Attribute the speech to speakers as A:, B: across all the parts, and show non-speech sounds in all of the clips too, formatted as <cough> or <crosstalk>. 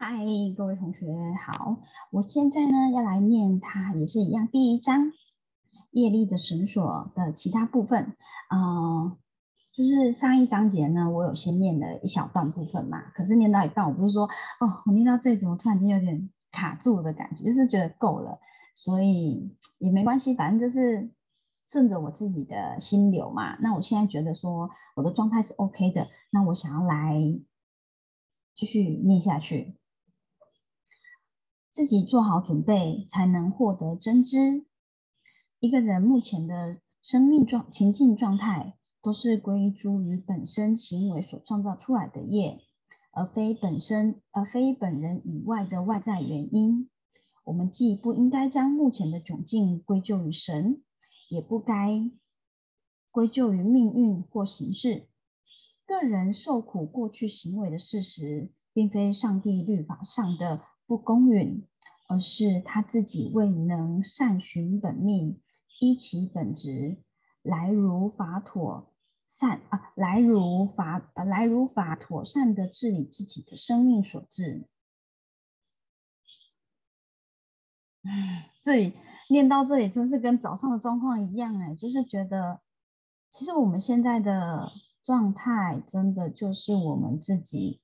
A: 嗨，各位同学好，我现在呢要来念它也是一样第一章业力的绳索的其他部分。嗯，就是上一章节呢，我有先念了一小段部分嘛，可是念到一半，我不是说哦，我念到这里怎么突然间有点卡住的感觉，就是觉得够了，所以也没关系，反正就是顺着我自己的心流嘛。那我现在觉得说我的状态是 OK 的，那我想要来继续念下去。自己做好准备，才能获得真知。一个人目前的生命状情境状态，都是归诸于本身行为所创造出来的业，而非本身而非本人以外的外在原因。我们既不应该将目前的窘境归咎于神，也不该归咎于命运或形式。个人受苦过去行为的事实，并非上帝律法上的。不公允，而是他自己未能善循本命，依其本质来如法妥善啊，来如法呃来如法妥善的治理自己的生命所致。唉，<sighs> 这里念到这里，真是跟早上的状况一样哎，就是觉得其实我们现在的状态，真的就是我们自己，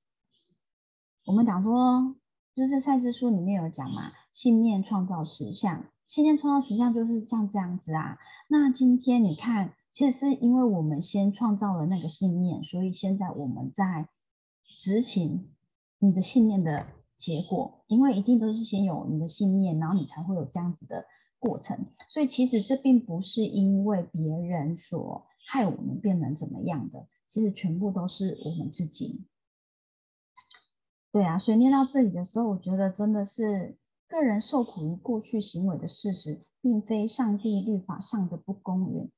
A: 我们讲说。就是赛斯书里面有讲嘛，信念创造实相，信念创造实相就是像这样子啊。那今天你看，其实是因为我们先创造了那个信念，所以现在我们在执行你的信念的结果，因为一定都是先有你的信念，然后你才会有这样子的过程。所以其实这并不是因为别人所害我们变成怎么样的，其实全部都是我们自己。对啊，所以念到这里的时候，我觉得真的是个人受苦于过去行为的事实，并非上帝律法上的不公允，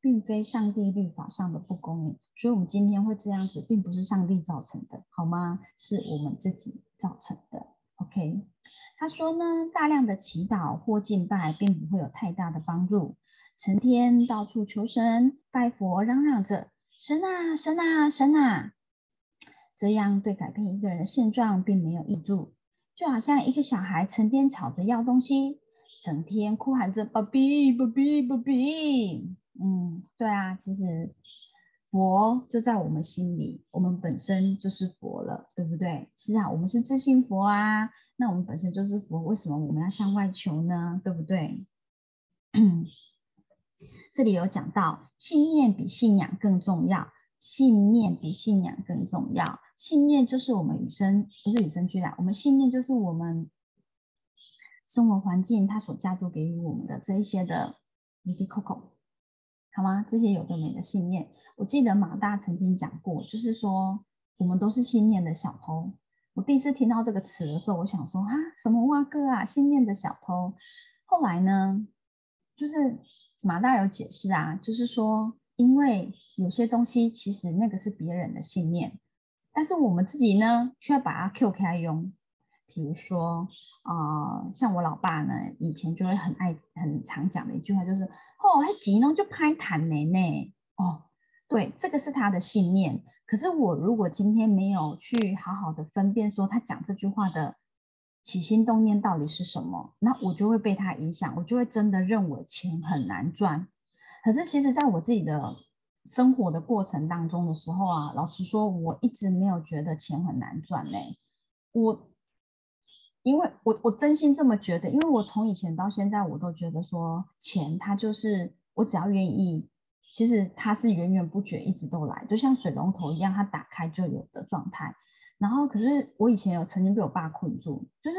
A: 并非上帝律法上的不公允。所以，我们今天会这样子，并不是上帝造成的，好吗？是我们自己造成的。OK，他说呢，大量的祈祷或敬拜，并不会有太大的帮助。成天到处求神拜佛，嚷嚷着神啊，神啊，神啊。这样对改变一个人的现状并没有益处，就好像一个小孩成天吵着要东西，整天哭喊着“爸比，爸比，爸比”。嗯，对啊，其实佛就在我们心里，我们本身就是佛了，对不对？是啊，我们是自信佛啊，那我们本身就是佛，为什么我们要向外求呢？对不对？<coughs> 这里有讲到，信念比信仰更重要，信念比信仰更重要。信念就是我们与生不是与生俱来，我们信念就是我们生活环境它所加注给予我们的这一些的 l i coco，好吗？这些有的没的信念，我记得马大曾经讲过，就是说我们都是信念的小偷。我第一次听到这个词的时候，我想说啊，什么哇哥啊，信念的小偷。后来呢，就是马大有解释啊，就是说，因为有些东西其实那个是别人的信念。但是我们自己呢，却要把它 Q 开用。比如说，呃，像我老爸呢，以前就会很爱、很常讲的一句话，就是“哦，还急呢，就拍弹呢呢。”哦，对，这个是他的信念。可是我如果今天没有去好好的分辨，说他讲这句话的起心动念到底是什么，那我就会被他影响，我就会真的认为钱很难赚。可是其实，在我自己的生活的过程当中的时候啊，老实说，我一直没有觉得钱很难赚嘞。我，因为我我真心这么觉得，因为我从以前到现在，我都觉得说钱它就是我只要愿意，其实它是源源不绝，一直都来，就像水龙头一样，它打开就有的状态。然后，可是我以前有曾经被我爸困住，就是。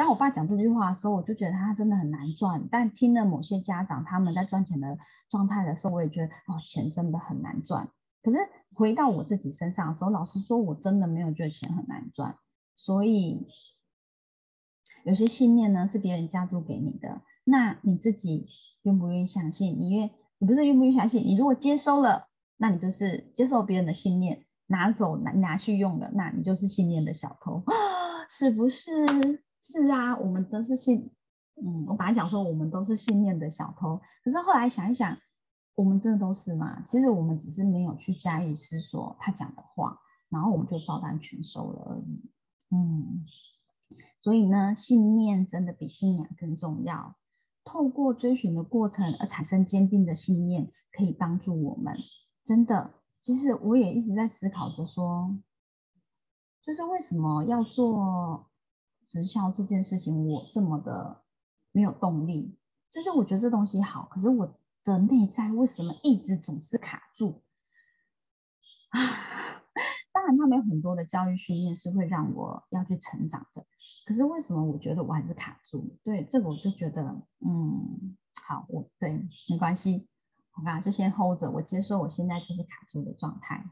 A: 当我爸讲这句话的时候，我就觉得他真的很难赚。但听了某些家长他们在赚钱的状态的时候，我也觉得哦，钱真的很难赚。可是回到我自己身上的时候，老实说，我真的没有觉得钱很难赚。所以有些信念呢是别人加注给你的，那你自己愿不愿意相信？你愿你不是愿不愿意相信？你如果接收了，那你就是接受别人的信念，拿走拿拿去用了，那你就是信念的小偷，<gasps> 是不是？是啊，我们都是信，嗯，我本来讲说我们都是信念的小偷，可是后来想一想，我们真的都是吗？其实我们只是没有去加以思索他讲的话，然后我们就照单全收了而已。嗯，所以呢，信念真的比信仰更重要。透过追寻的过程而产生坚定的信念，可以帮助我们。真的，其实我也一直在思考着说，就是为什么要做直销这件事情，我这么的没有动力。就是我觉得这东西好，可是我的内在为什么一直总是卡住？啊，<laughs> 当然他们有很多的教育训练是会让我要去成长的。可是为什么我觉得我还是卡住？对这个我就觉得，嗯，好，我对没关系，好吧，就先 hold 着，我接受我现在就是卡住的状态。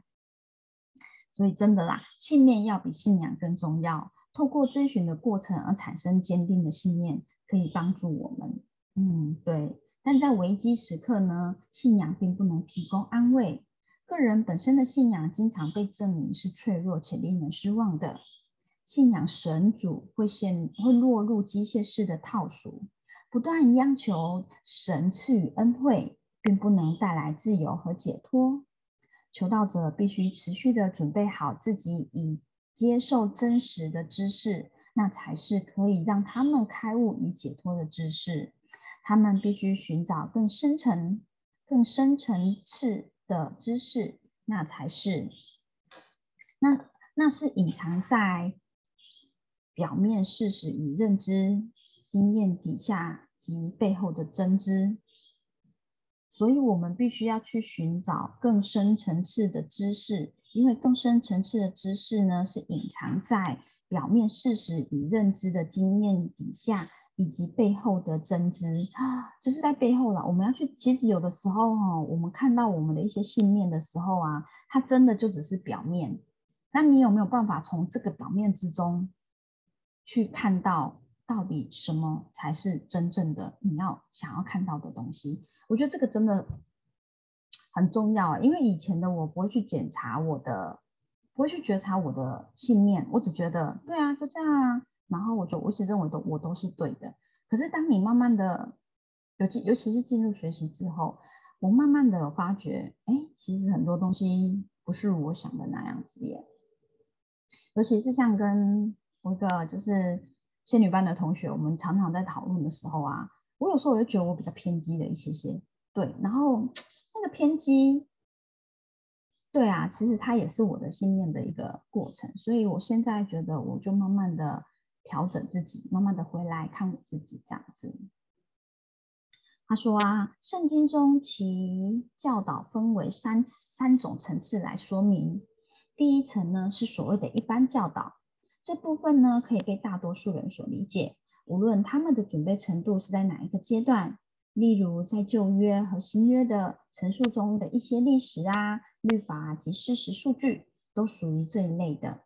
A: 所以真的啦，信念要比信仰更重要。透过追寻的过程而产生坚定的信念，可以帮助我们。嗯，对。但在危机时刻呢，信仰并不能提供安慰。个人本身的信仰经常被证明是脆弱且令人失望的。信仰神主会陷会落入机械式的套属，不断央求神赐予恩惠，并不能带来自由和解脱。求道者必须持续的准备好自己，以接受真实的知识，那才是可以让他们开悟与解脱的知识。他们必须寻找更深层、更深层次的知识，那才是那那是隐藏在。表面事实与认知经验底下及背后的真知，所以我们必须要去寻找更深层次的知识，因为更深层次的知识呢，是隐藏在表面事实与认知的经验底下以及背后的真知，就是在背后了。我们要去，其实有的时候哈，我们看到我们的一些信念的时候啊，它真的就只是表面。那你有没有办法从这个表面之中？去看到到底什么才是真正的你要想要看到的东西，我觉得这个真的很重要啊！因为以前的我不会去检查我的，不会去觉察我的信念，我只觉得对啊，就这样啊，然后我就我一直认为都我都是对的。可是当你慢慢的，尤其尤其是进入学习之后，我慢慢的有发觉，哎，其实很多东西不是我想的那样子耶，尤其是像跟。我一个就是仙女班的同学，我们常常在讨论的时候啊，我有时候我就觉得我比较偏激的一些些，对，然后那个偏激，对啊，其实它也是我的信念的一个过程，所以我现在觉得我就慢慢的调整自己，慢慢的回来看我自己这样子。他说啊，圣经中其教导分为三三种层次来说明，第一层呢是所谓的一般教导。这部分呢，可以被大多数人所理解，无论他们的准备程度是在哪一个阶段。例如，在旧约和新约的陈述中的一些历史啊、律法及事实数据，都属于这一类的。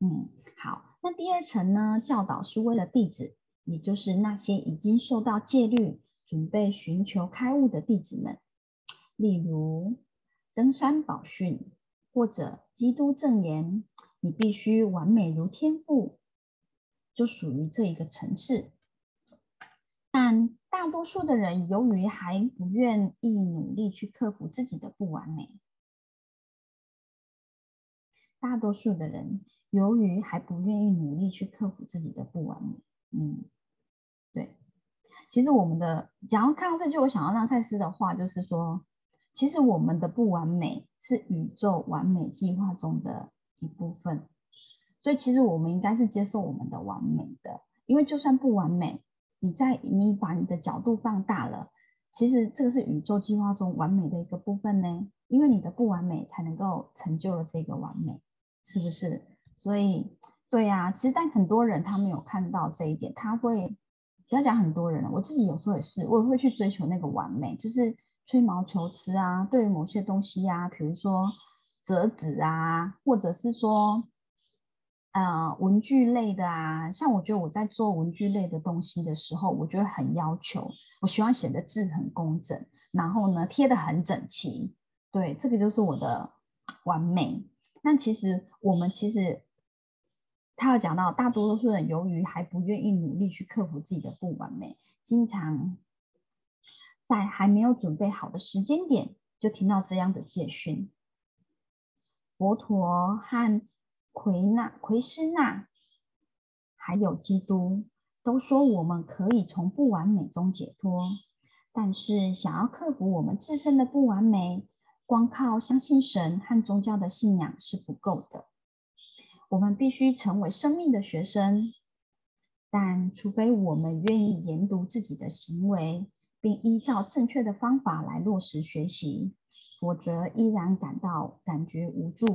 A: 嗯，好，那第二层呢，教导是为了弟子，也就是那些已经受到戒律、准备寻求开悟的弟子们。例如，登山宝训或者基督正言。你必须完美如天赋，就属于这一个层次。但大多数的人由于还不愿意努力去克服自己的不完美，大多数的人由于还不愿意努力去克服自己的不完美，嗯，对。其实我们的，假如看到这句，我想要让赛斯的话就是说，其实我们的不完美是宇宙完美计划中的。一部分，所以其实我们应该是接受我们的完美的，因为就算不完美，你在你把你的角度放大了，其实这个是宇宙计划中完美的一个部分呢，因为你的不完美才能够成就了这个完美，是不是？所以，对呀，其实但很多人他没有看到这一点，他会不要讲很多人了，我自己有时候也是，我也会去追求那个完美，就是吹毛求疵啊，对于某些东西呀，比如说。折纸啊，或者是说，呃，文具类的啊，像我觉得我在做文具类的东西的时候，我觉得很要求，我希望写的字很工整，然后呢贴的很整齐，对，这个就是我的完美。那其实我们其实他要讲到，大多数人由于还不愿意努力去克服自己的不完美，经常在还没有准备好的时间点就听到这样的戒训。佛陀和奎纳、奎斯纳，还有基督，都说我们可以从不完美中解脱。但是，想要克服我们自身的不完美，光靠相信神和宗教的信仰是不够的。我们必须成为生命的学生。但除非我们愿意研读自己的行为，并依照正确的方法来落实学习，否则依然感到感觉无助。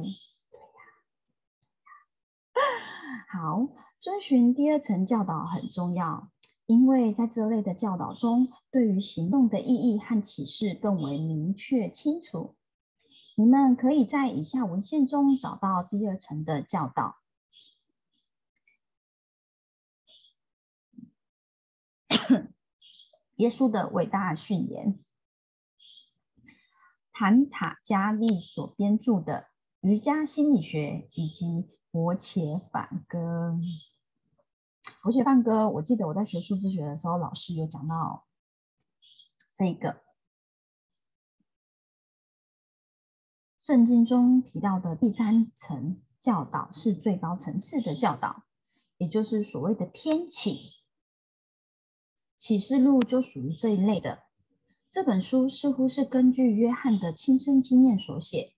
A: 好，遵循第二层教导很重要。因为在这类的教导中，对于行动的意义和启示更为明确清楚。你们可以在以下文献中找到第二层的教导。耶稣的伟大训言，坦塔加利所编著的《瑜伽心理学》以及《活且反歌》。活血梵歌，我记得我在学数字学的时候，老师有讲到这个圣经中提到的第三层教导是最高层次的教导，也就是所谓的天启。启示录就属于这一类的。这本书似乎是根据约翰的亲身经验所写。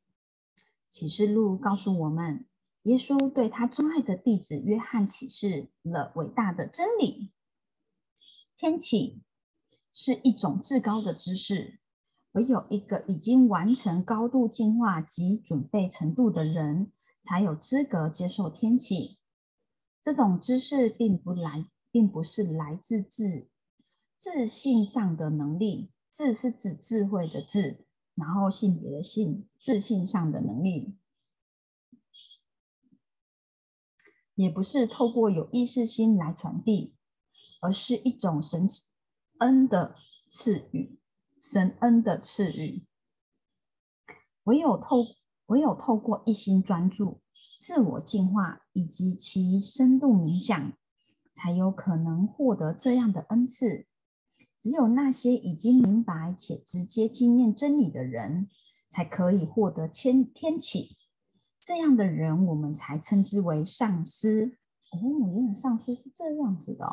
A: 启示录告诉我们。耶稣对他钟爱的弟子约翰启示了伟大的真理：天启是一种至高的知识，唯有一个已经完成高度进化及准备程度的人，才有资格接受天启。这种知识并不来，并不是来自自自信上的能力，自是指智慧的智，然后性别的性，自信上的能力。也不是透过有意识心来传递，而是一种神恩的赐予，神恩的赐予。唯有透唯有透过一心专注、自我净化以及其深度冥想，才有可能获得这样的恩赐。只有那些已经明白且直接经验真理的人，才可以获得天天启。这样的人，我们才称之为上司。哦，原来上司是这样子的。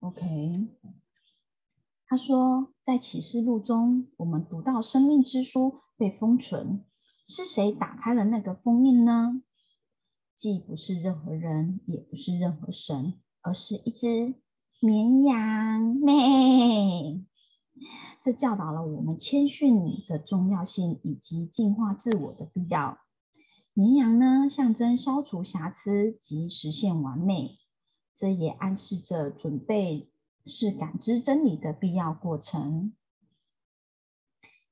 A: OK，他说，在启示录中，我们读到生命之书被封存，是谁打开了那个封印呢？既不是任何人，也不是任何神，而是一只绵羊妹。这教导了我们谦逊的重要性，以及净化自我的必要。绵羊呢，象征消除瑕疵及实现完美，这也暗示着准备是感知真理的必要过程。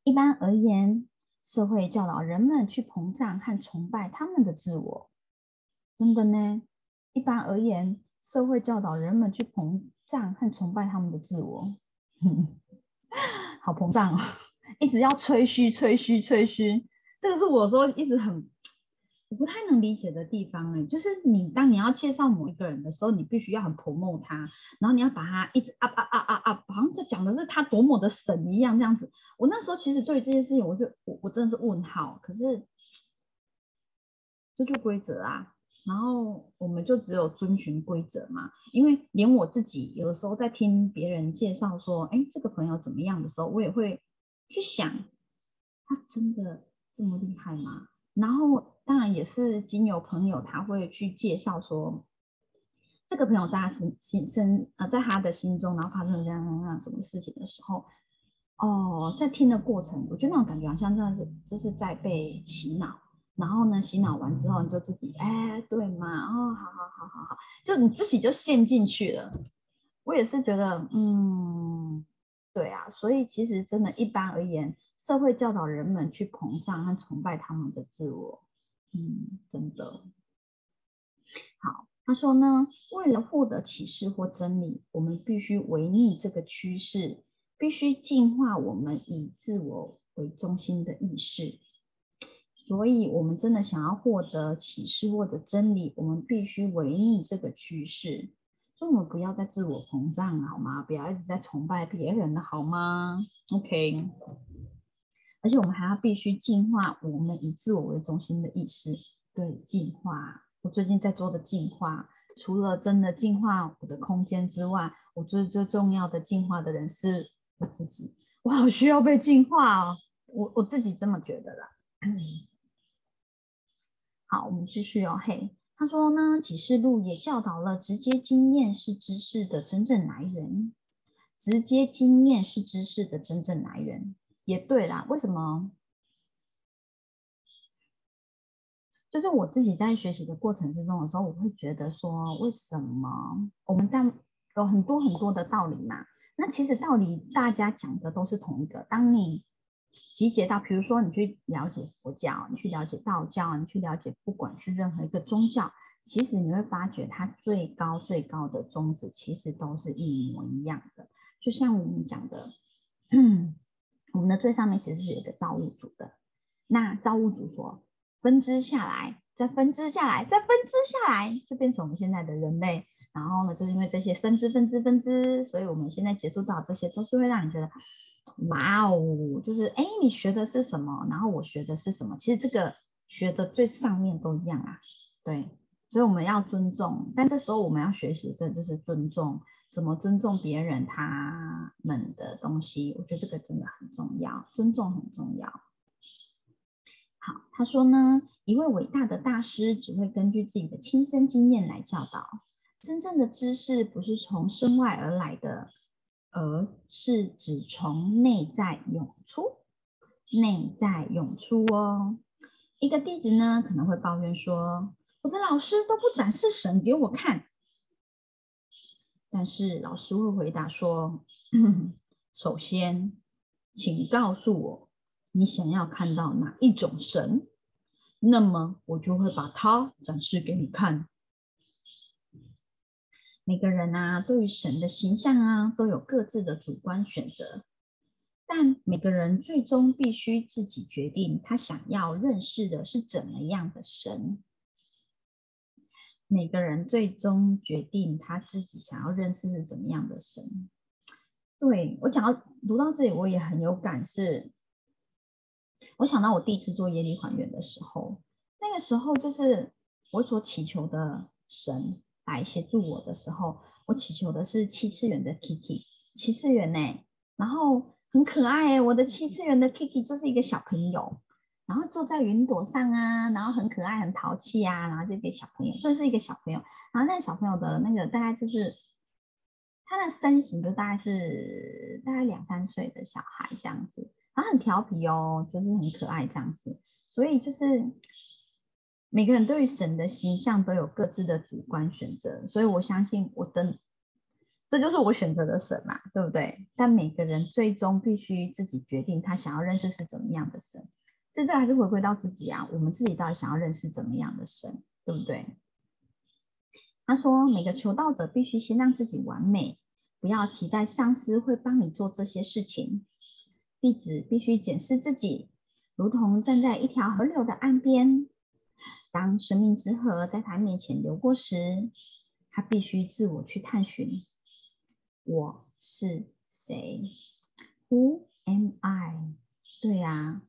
A: 一般而言，社会教导人们去膨胀和崇拜他们的自我。真的呢？一般而言，社会教导人们去膨胀和崇拜他们的自我。<laughs> 好膨胀哦，<laughs> 一直要吹嘘、吹嘘、吹嘘。这个是我说一直很。我不太能理解的地方哎，就是你当你要介绍某一个人的时候，你必须要很 promote 他，然后你要把他一直 up up up up up，好像就讲的是他多么的神一样这样子。我那时候其实对这件事情，我就我我真的是问号。可是这就规则啊，然后我们就只有遵循规则嘛。因为连我自己有的时候在听别人介绍说，哎，这个朋友怎么样的时候，我也会去想，他真的这么厉害吗？然后当然也是经由朋友，他会去介绍说，这个朋友在他心心生呃，在他的心中，然后发生了这样那样什么事情的时候，哦，在听的过程，我觉得那种感觉好像真的是就是在被洗脑。然后呢，洗脑完之后，你就自己哎，对嘛，哦，好好好好好，就你自己就陷进去了。我也是觉得，嗯，对啊，所以其实真的，一般而言。社会教导人们去膨胀和崇拜他们的自我，嗯，真的好。他说呢，为了获得启示或真理，我们必须违逆这个趋势，必须净化我们以自我为中心的意识。所以，我们真的想要获得启示或者真理，我们必须违逆这个趋势。所以，我们不要再自我膨胀了，好吗？不要一直在崇拜别人了，好吗？OK。而且我们还要必须净化我们以自我为中心的意识，对，净化我最近在做的进化，除了真的进化我的空间之外，我最最重要的进化的人是我自己。我好需要被净化哦，我我自己这么觉得啦。好，我们继续哦。嘿，他说呢，启示录也教导了，直接经验是知识的真正来源。直接经验是知识的真正来源，也对啦。为什么？就是我自己在学习的过程之中的时候，我会觉得说，为什么我们在有很多很多的道理嘛？那其实道理大家讲的都是同一个。当你集结到，比如说你去了解佛教，你去了解道教，你去了解不管是任何一个宗教，其实你会发觉它最高最高的宗旨其实都是一模一样的。就像我们讲的，我们的最上面其实是有一个造物主的，那造物主说分支下来，再分支下来，再分支下来，就变成我们现在的人类。然后呢，就是因为这些分支、分支、分支，所以我们现在接触到这些，都是会让你觉得，哇哦，就是哎，你学的是什么？然后我学的是什么？其实这个学的最上面都一样啊，对。所以我们要尊重，但这时候我们要学习的就是尊重，怎么尊重别人他们的东西，我觉得这个真的很重要，尊重很重要。好，他说呢，一位伟大的大师只会根据自己的亲身经验来教导，真正的知识不是从身外而来的，而是只从内在涌出，内在涌出哦。一个弟子呢可能会抱怨说。我的老师都不展示神给我看，但是老师会回答说：“ <clears throat> 首先，请告诉我你想要看到哪一种神，那么我就会把它展示给你看。”每个人啊，对于神的形象啊，都有各自的主观选择，但每个人最终必须自己决定他想要认识的是怎么样的神。每个人最终决定他自己想要认识是怎么样的神。对我讲到读到这里，我也很有感。是，我想到我第一次做耶利还原的时候，那个时候就是我所祈求的神来协助我的时候，我祈求的是七次元的 Kiki，七次元呢，然后很可爱哎，我的七次元的 Kiki 就是一个小朋友。然后坐在云朵上啊，然后很可爱、很淘气啊，然后就给小朋友，这是一个小朋友。然后那个小朋友的那个大概就是他的身形，就大概是大概两三岁的小孩这样子，然后很调皮哦，就是很可爱这样子。所以就是每个人对于神的形象都有各自的主观选择，所以我相信我的这就是我选择的神嘛，对不对？但每个人最终必须自己决定他想要认识是怎么样的神。这这还是回归到自己啊，我们自己到底想要认识怎么样的神，对不对？他说，每个求道者必须先让自己完美，不要期待上司会帮你做这些事情。弟子必须检视自己，如同站在一条河流的岸边，当生命之河在他面前流过时，他必须自我去探寻：我是谁？Who am I？对呀。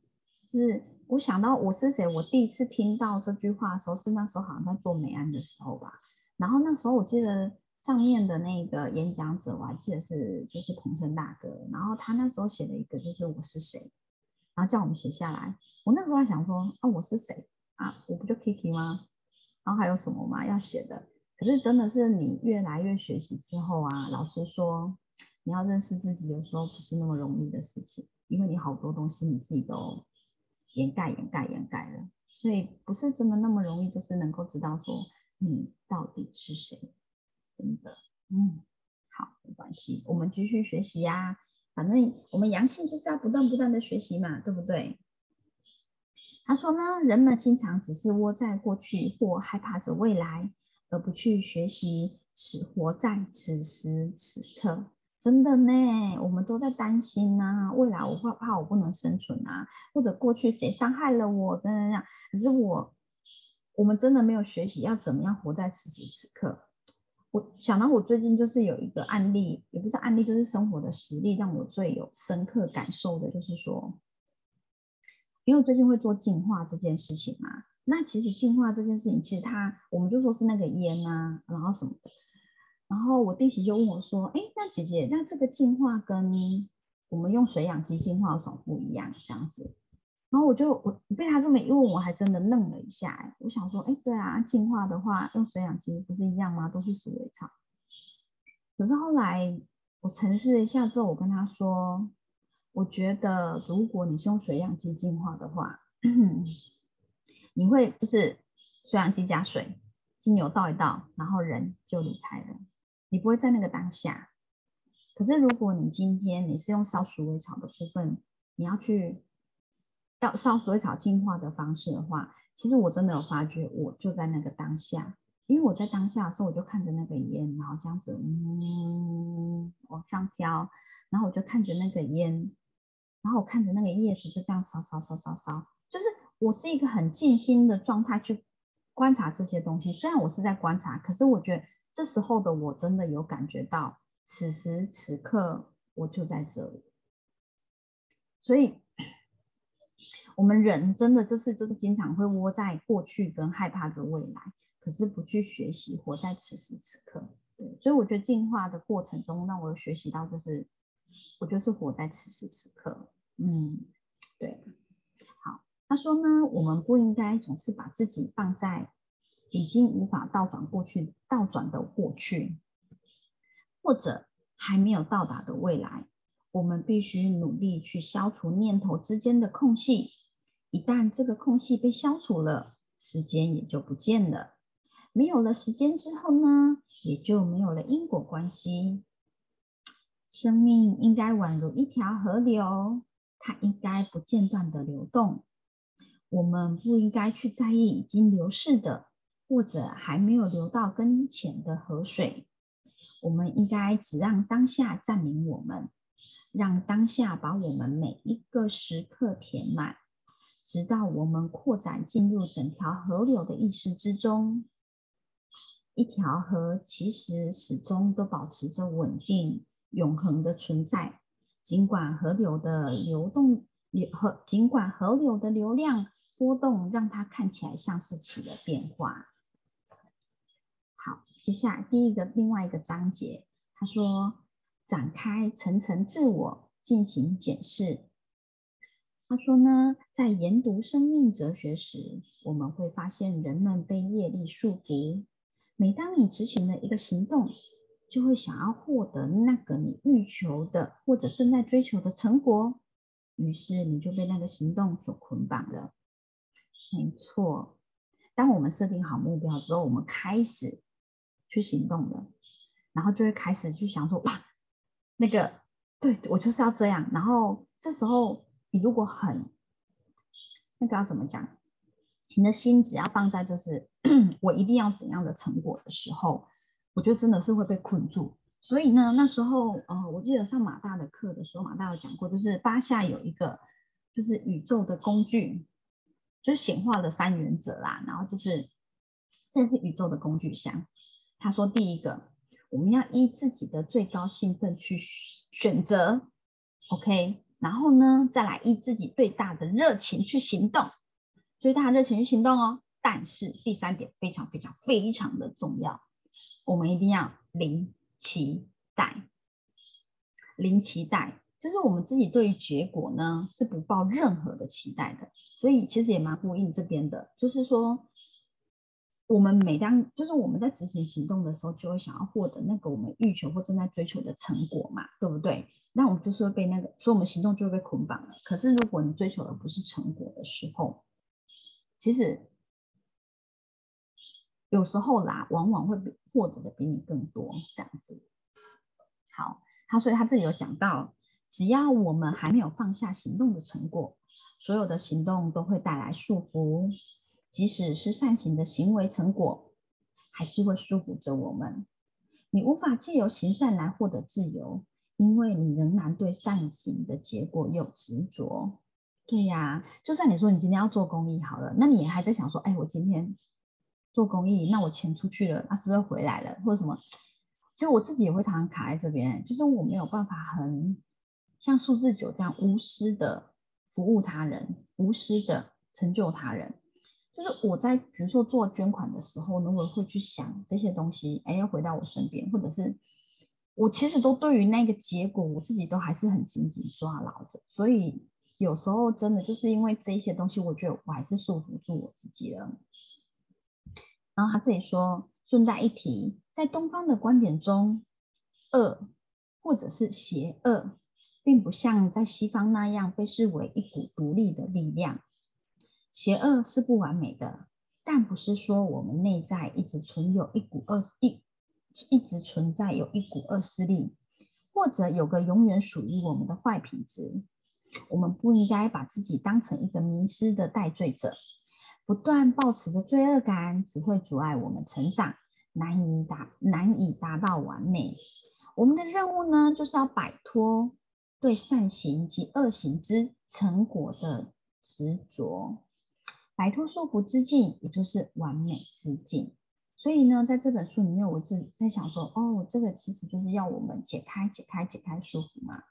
A: 是我想到我是谁，我第一次听到这句话的时候，是那时候好像在做美安的时候吧。然后那时候我记得上面的那个演讲者，我还记得是就是彭生大哥。然后他那时候写了一个就是我是谁，然后叫我们写下来。我那时候还想说啊我是谁啊，我不就 Kiki 吗？然后还有什么吗要写的？可是真的是你越来越学习之后啊，老师说你要认识自己，有时候不是那么容易的事情，因为你好多东西你自己都。掩盖、掩盖、掩盖了，所以不是真的那么容易，就是能够知道说你到底是谁，真的，嗯，好，没关系，我们继续学习呀，反正我们阳性就是要不断不断的学习嘛，对不对？他说呢，人们经常只是窝在过去或害怕着未来，而不去学习此活在此时此刻。真的呢，我们都在担心呐，未来我怕怕我不能生存啊，或者过去谁伤害了我，真的这样。可是我，我们真的没有学习要怎么样活在此时此刻。我想到我最近就是有一个案例，也不是案例，就是生活的实例，让我最有深刻感受的，就是说，因为最近会做净化这件事情嘛，那其实净化这件事情，其实它我们就说是那个烟啊，然后什么的。然后我弟媳就问我说：“哎，那姐姐，那这个净化跟我们用水氧机净化有什么不一样？这样子？”然后我就我被他这么一问，我还真的愣了一下。哎，我想说：“哎，对啊，净化的话用水氧机不是一样吗？都是鼠尾草。”可是后来我沉思了一下之后，我跟他说：“我觉得如果你是用水氧机净化的话，你会就是水氧机加水，精油倒一倒，然后人就离开了。”你不会在那个当下，可是如果你今天你是用烧鼠尾草的部分，你要去要烧鼠尾草净化的方式的话，其实我真的有发觉，我就在那个当下，因为我在当下的时候，我就看着那个烟，然后这样子嗯往上飘，然后我就看着那个烟，然后我看着那个叶子就这样烧烧烧烧烧，就是我是一个很静心的状态去观察这些东西，虽然我是在观察，可是我觉得。这时候的我真的有感觉到，此时此刻我就在这里。所以，我们人真的就是就是经常会窝在过去跟害怕着未来，可是不去学习活在此时此刻。对，所以我觉得进化的过程中，让我学习到就是，我就是活在此时此刻。嗯，对。好，他说呢，我们不应该总是把自己放在。已经无法倒转过去、倒转的过去，或者还没有到达的未来，我们必须努力去消除念头之间的空隙。一旦这个空隙被消除了，时间也就不见了。没有了时间之后呢，也就没有了因果关系。生命应该宛如一条河流，它应该不间断的流动。我们不应该去在意已经流逝的。或者还没有流到跟前的河水，我们应该只让当下占领我们，让当下把我们每一个时刻填满，直到我们扩展进入整条河流的意识之中。一条河其实始终都保持着稳定、永恒的存在，尽管河流的流动流和尽管河流的流量波动，让它看起来像是起了变化。好接下来第一个另外一个章节，他说展开层层自我进行检视。他说呢，在研读生命哲学时，我们会发现人们被业力束缚。每当你执行了一个行动，就会想要获得那个你欲求的或者正在追求的成果，于是你就被那个行动所捆绑了。没错，当我们设定好目标之后，我们开始。去行动了，然后就会开始去想说哇，那个对我就是要这样。然后这时候你如果很那个要怎么讲，你的心只要放在就是 <clears throat> 我一定要怎样的成果的时候，我觉得真的是会被困住。所以呢，那时候呃，我记得上马大的课的时候，马大有讲过，就是八下有一个就是宇宙的工具，就是显化的三原则啦。然后就是这是宇宙的工具箱。他说：“第一个，我们要依自己的最高兴奋去选择，OK，然后呢，再来依自己最大的热情去行动，最大的热情去行动哦。但是第三点非常非常非常的重要，我们一定要零期待，零期待，就是我们自己对于结果呢是不抱任何的期待的。所以其实也蛮呼应这边的，就是说。”我们每当就是我们在执行行动的时候，就会想要获得那个我们欲求或正在追求的成果嘛，对不对？那我们就是会被那个，所以我们行动就会被捆绑了。可是如果你追求的不是成果的时候，其实有时候啦，往往会比获得的比你更多这样子。好，他所以他这里有讲到，只要我们还没有放下行动的成果，所有的行动都会带来束缚。即使是善行的行为成果，还是会束缚着我们。你无法借由行善来获得自由，因为你仍然对善行的结果有执着。对呀，就算你说你今天要做公益好了，那你还在想说，哎，我今天做公益，那我钱出去了，那是不是回来了，或者什么？其实我自己也会常常卡在这边，就是我没有办法很像数字九这样无私的服务他人，无私的成就他人。就是我在比如说做捐款的时候，如果会去想这些东西，哎，要回到我身边，或者是我其实都对于那个结果，我自己都还是很紧紧抓牢着。所以有时候真的就是因为这些东西，我觉得我还是束缚住我自己了。然后他这里说，顺带一提，在东方的观点中，恶或者是邪恶，并不像在西方那样被视为一股独立的力量。邪恶是不完美的，但不是说我们内在一直存有一股恶一一直存在有一股恶势力，或者有个永远属于我们的坏品质。我们不应该把自己当成一个迷失的代罪者，不断保持着罪恶感，只会阻碍我们成长，难以达难以达到完美。我们的任务呢，就是要摆脱对善行及恶行之成果的执着。摆脱束缚之境，也就是完美之境。所以呢，在这本书里面，我是在想说，哦，这个其实就是要我们解开、解开、解开束缚嘛。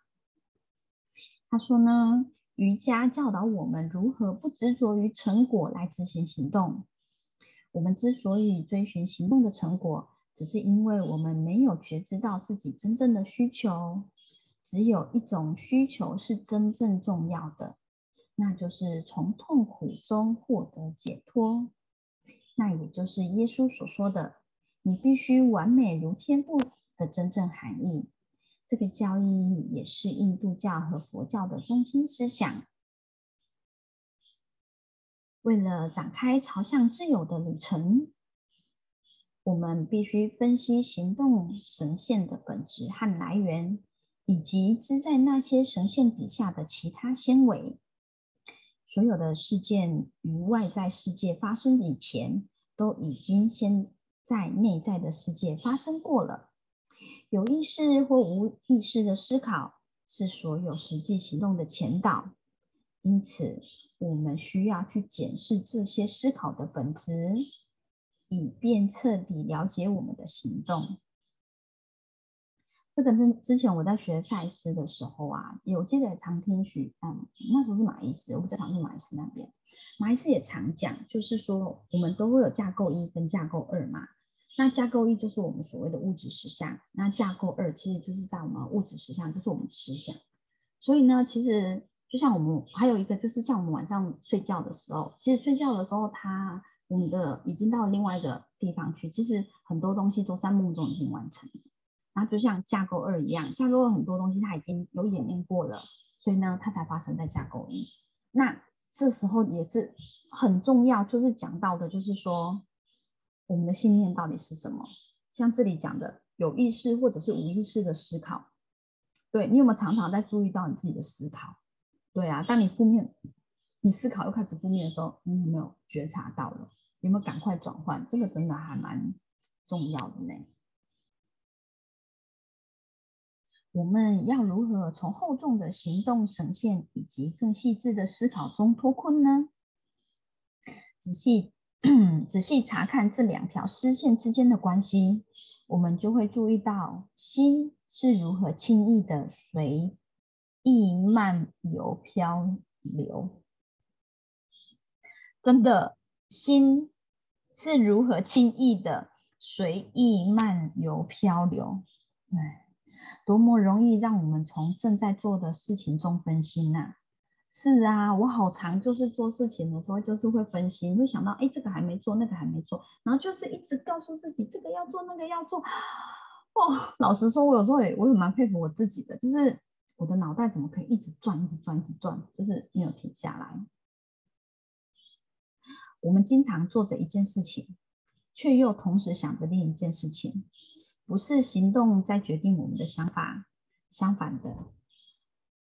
A: 他说呢，瑜伽教导我们如何不执着于成果来执行行动。我们之所以追寻行动的成果，只是因为我们没有觉知到自己真正的需求。只有一种需求是真正重要的。那就是从痛苦中获得解脱，那也就是耶稣所说的“你必须完美如天父”的真正含义。这个教义也是印度教和佛教的中心思想。为了展开朝向自由的旅程，我们必须分析行动神线的本质和来源，以及支在那些神线底下的其他纤维。所有的事件于外在世界发生以前，都已经先在内在的世界发生过了。有意识或无意识的思考是所有实际行动的前导，因此我们需要去检视这些思考的本质，以便彻底了解我们的行动。这个之之前我在学赛斯的时候啊，有记得常听许，嗯，那时候是马伊斯，我比较常去马伊斯那边。马伊斯也常讲，就是说我们都会有架构一跟架构二嘛。那架构一就是我们所谓的物质实相，那架构二其实就是在我们物质实相，就是我们思想。所以呢，其实就像我们还有一个，就是像我们晚上睡觉的时候，其实睡觉的时候，它我们的已经到另外一个地方去，其实很多东西都在梦中已经完成。然后就像架构二一样，架构二很多东西它已经有演练过了，所以呢，它才发生在架构一。那这时候也是很重要，就是讲到的，就是说我们的信念到底是什么？像这里讲的有意识或者是无意识的思考，对你有没有常常在注意到你自己的思考？对啊，当你负面，你思考又开始负面的时候，你有没有觉察到了？有没有赶快转换？这个真的还蛮重要的呢。我们要如何从厚重的行动呈现以及更细致的思考中脱困呢？仔细 <clears throat> 仔细查看这两条丝线之间的关系，我们就会注意到心是如何轻易的随意漫游漂流。真的，心是如何轻易的随意漫游漂流？哎。多么容易让我们从正在做的事情中分心呐！是啊，我好常就是做事情的时候，就是会分心，会想到哎，这个还没做，那个还没做，然后就是一直告诉自己这个要做，那个要做。哦，老实说，我有时候也我也蛮佩服我自己的，就是我的脑袋怎么可以一直转，一直转，一直转，就是没有停下来。我们经常做着一件事情，却又同时想着另一件事情。不是行动在决定我们的想法，相反的，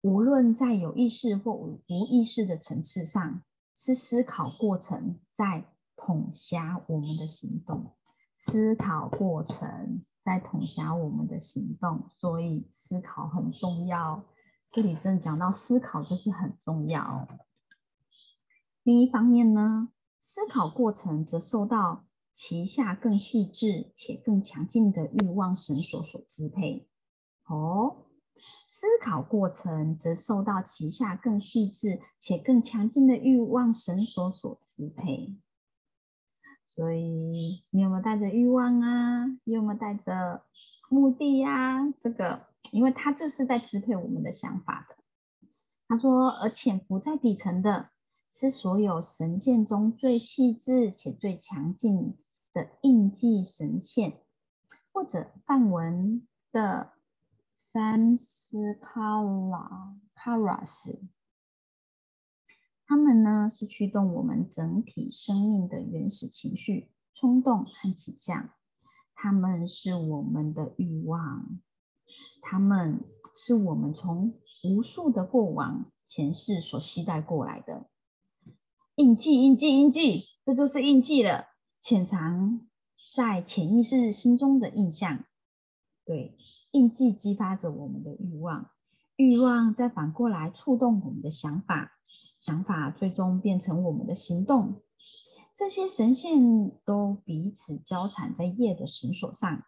A: 无论在有意识或无意识的层次上，是思考过程在统辖我们的行动。思考过程在统辖我们的行动，所以思考很重要。这里正讲到思考就是很重要。另一方面呢，思考过程则受到。旗下更细致且更强劲的欲望绳索所支配，哦，思考过程则受到旗下更细致且更强劲的欲望绳索所支配。所以你有没有带着欲望啊？你有没有带着目的呀？这个，因为它就是在支配我们的想法的。他说，而潜伏在底层的是所有神线中最细致且最强劲的印记神线，或者梵文的 Samskara，Karas。他们呢是驱动我们整体生命的原始情绪、冲动和倾向。他们是我们的欲望，他们是我们从无数的过往前世所期待过来的印记。印记，印记，这就是印记了，潜藏在潜意识心中的印象。对，印记激发着我们的欲望，欲望再反过来触动我们的想法。想法最终变成我们的行动，这些神线都彼此交缠在夜的绳索上。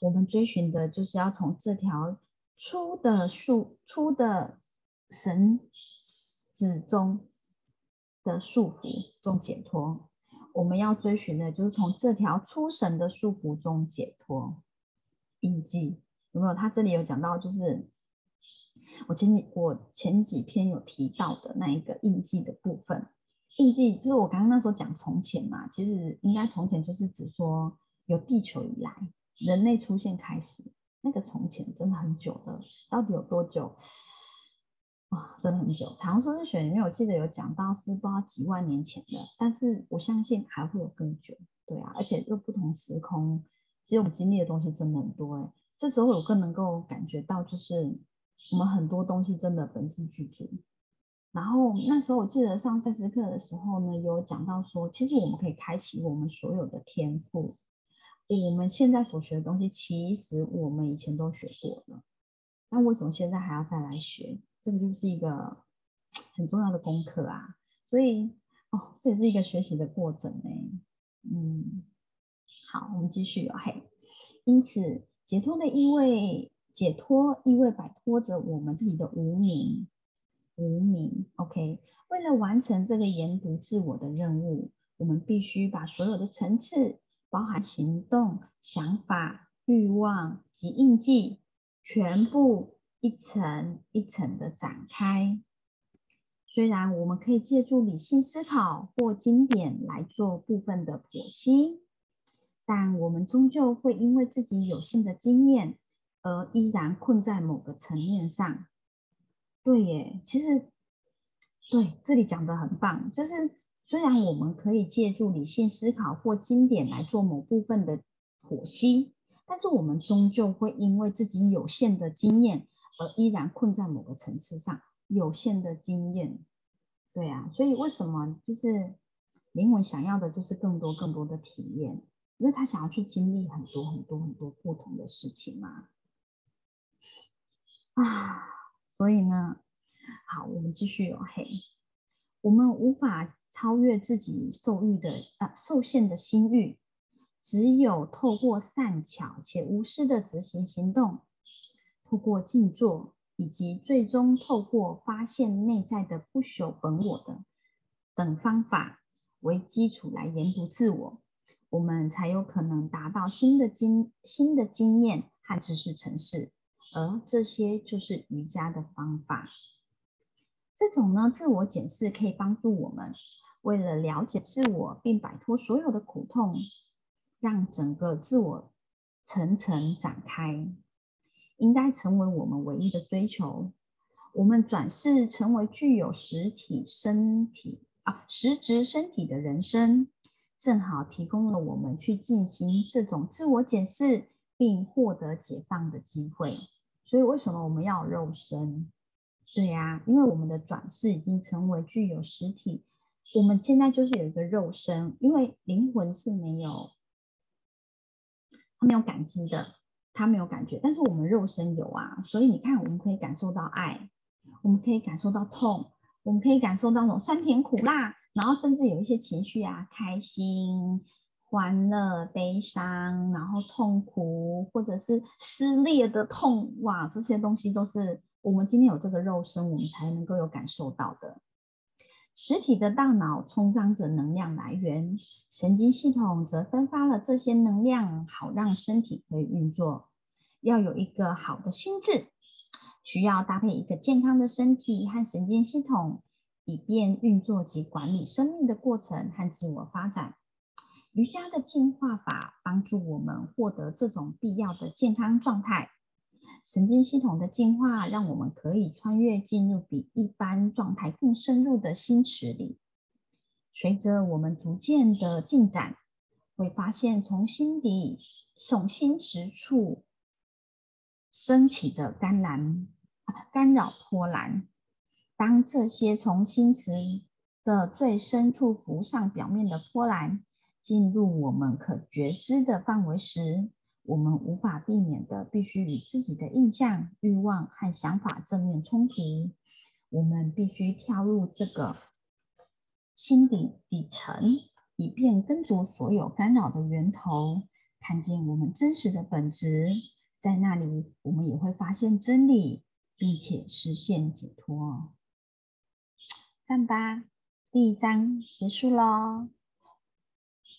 A: 我们追寻的就是要从这条粗的束、粗的绳子中的束缚中解脱。我们要追寻的就是从这条粗绳的束缚中解脱。印记有没有？他这里有讲到，就是。我前几我前几篇有提到的那一个印记的部分，印记就是我刚刚那时候讲从前嘛，其实应该从前就是指说有地球以来人类出现开始，那个从前真的很久了，到底有多久？哇，真的很久。长说是选里面我记得有讲到是不知道几万年前的，但是我相信还会有更久，对啊，而且又不同时空，其实我们经历的东西真的很多哎，这时候我更能够感觉到就是。我们很多东西真的本质具足，然后那时候我记得上赛斯课的时候呢，有讲到说，其实我们可以开启我们所有的天赋。我们现在所学的东西，其实我们以前都学过了，那为什么现在还要再来学？这个就是一个 <tsk> 很重要的功课啊。所以哦，这也是一个学习的过程呢。嗯，好，我们继续。嘿，因此解脱的意味。解脱意味摆脱着我们自己的无名，无名。OK，为了完成这个研读自我的任务，我们必须把所有的层次，包含行动、想法、欲望及印记，全部一层一层的展开。虽然我们可以借助理性思考或经典来做部分的剖析，但我们终究会因为自己有限的经验。而依然困在某个层面上，对耶，其实对这里讲的很棒，就是虽然我们可以借助理性思考或经典来做某部分的剖析，但是我们终究会因为自己有限的经验而依然困在某个层次上。有限的经验，对啊，所以为什么就是灵魂想要的就是更多更多的体验，因为他想要去经历很多很多很多不同的事情嘛。啊，所以呢，好，我们继续哦。嘿，我们无法超越自己受欲的啊受限的心欲，只有透过善巧且无私的执行行动，透过静坐，以及最终透过发现内在的不朽本我的等方法为基础来研读自我，我们才有可能达到新的经新的经验和知识层次。而这些就是瑜伽的方法。这种呢，自我检视可以帮助我们，为了了解自我并摆脱所有的苦痛，让整个自我层层展开，应该成为我们唯一的追求。我们转世成为具有实体身体啊，实质身体的人生，正好提供了我们去进行这种自我检视并获得解放的机会。所以为什么我们要肉身？对呀，因为我们的转世已经成为具有实体，我们现在就是有一个肉身，因为灵魂是没有，它没有感知的，它没有感觉，但是我们肉身有啊，所以你看，我们可以感受到爱，我们可以感受到痛，我们可以感受到那种酸甜苦辣，然后甚至有一些情绪啊，开心。欢乐、悲伤，然后痛苦，或者是撕裂的痛，哇，这些东西都是我们今天有这个肉身，我们才能够有感受到的。实体的大脑充当着能量来源，神经系统则分发了这些能量，好让身体可以运作。要有一个好的心智，需要搭配一个健康的身体和神经系统，以便运作及管理生命的过程和自我发展。瑜伽的进化法帮助我们获得这种必要的健康状态。神经系统的进化让我们可以穿越进入比一般状态更深入的心池里。随着我们逐渐的进展，会发现从心底、从心池处升起的干蓝干扰波澜。当这些从心池的最深处浮上表面的波澜进入我们可觉知的范围时，我们无法避免的必须与自己的印象、欲望和想法正面冲突。我们必须跳入这个心底底层，以便根除所有干扰的源头，看见我们真实的本质。在那里，我们也会发现真理，并且实现解脱。赞吧，第一章结束喽。